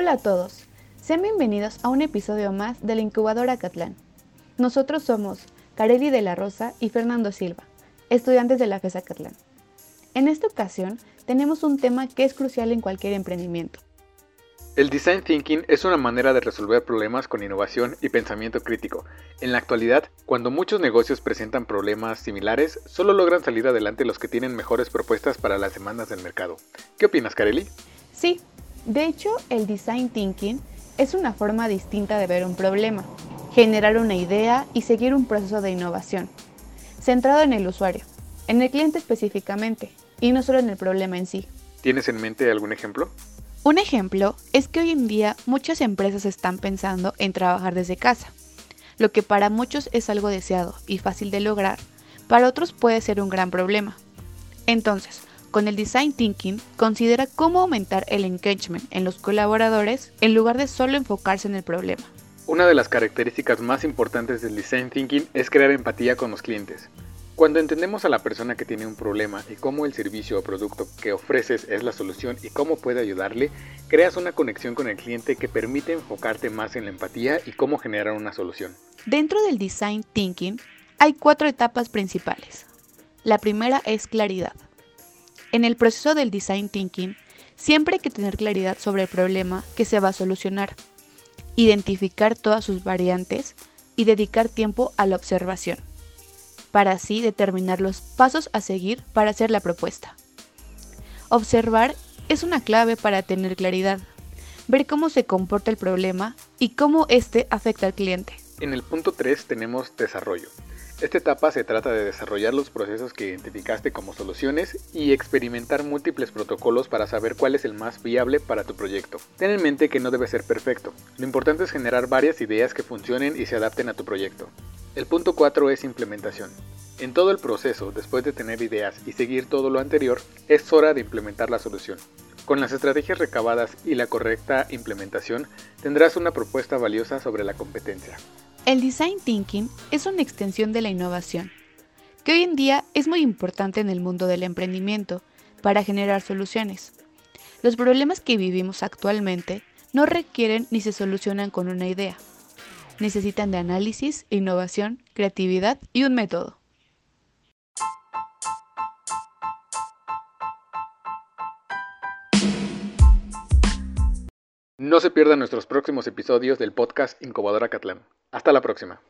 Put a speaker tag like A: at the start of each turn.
A: Hola a todos, sean bienvenidos a un episodio más de la incubadora Catlán. Nosotros somos Carely de la Rosa y Fernando Silva, estudiantes de la FESA Catlán. En esta ocasión tenemos un tema que es crucial en cualquier emprendimiento.
B: El design thinking es una manera de resolver problemas con innovación y pensamiento crítico. En la actualidad, cuando muchos negocios presentan problemas similares, solo logran salir adelante los que tienen mejores propuestas para las demandas del mercado. ¿Qué opinas, Carely?
A: Sí, de hecho, el design thinking es una forma distinta de ver un problema, generar una idea y seguir un proceso de innovación, centrado en el usuario, en el cliente específicamente, y no solo en el problema en sí.
B: ¿Tienes en mente algún ejemplo?
A: Un ejemplo es que hoy en día muchas empresas están pensando en trabajar desde casa, lo que para muchos es algo deseado y fácil de lograr, para otros puede ser un gran problema. Entonces, con el design thinking, considera cómo aumentar el engagement en los colaboradores en lugar de solo enfocarse en el problema.
B: Una de las características más importantes del design thinking es crear empatía con los clientes. Cuando entendemos a la persona que tiene un problema y cómo el servicio o producto que ofreces es la solución y cómo puede ayudarle, creas una conexión con el cliente que permite enfocarte más en la empatía y cómo generar una solución.
A: Dentro del design thinking hay cuatro etapas principales. La primera es claridad. En el proceso del design thinking, siempre hay que tener claridad sobre el problema que se va a solucionar, identificar todas sus variantes y dedicar tiempo a la observación, para así determinar los pasos a seguir para hacer la propuesta. Observar es una clave para tener claridad, ver cómo se comporta el problema y cómo éste afecta al cliente.
B: En el punto 3 tenemos desarrollo. Esta etapa se trata de desarrollar los procesos que identificaste como soluciones y experimentar múltiples protocolos para saber cuál es el más viable para tu proyecto. Ten en mente que no debe ser perfecto, lo importante es generar varias ideas que funcionen y se adapten a tu proyecto. El punto 4 es implementación. En todo el proceso, después de tener ideas y seguir todo lo anterior, es hora de implementar la solución. Con las estrategias recabadas y la correcta implementación, tendrás una propuesta valiosa sobre la competencia.
A: El design thinking es una extensión de la innovación, que hoy en día es muy importante en el mundo del emprendimiento para generar soluciones. Los problemas que vivimos actualmente no requieren ni se solucionan con una idea. Necesitan de análisis, innovación, creatividad y un método.
B: No se pierdan nuestros próximos episodios del podcast Incubadora Catlán. Hasta la próxima.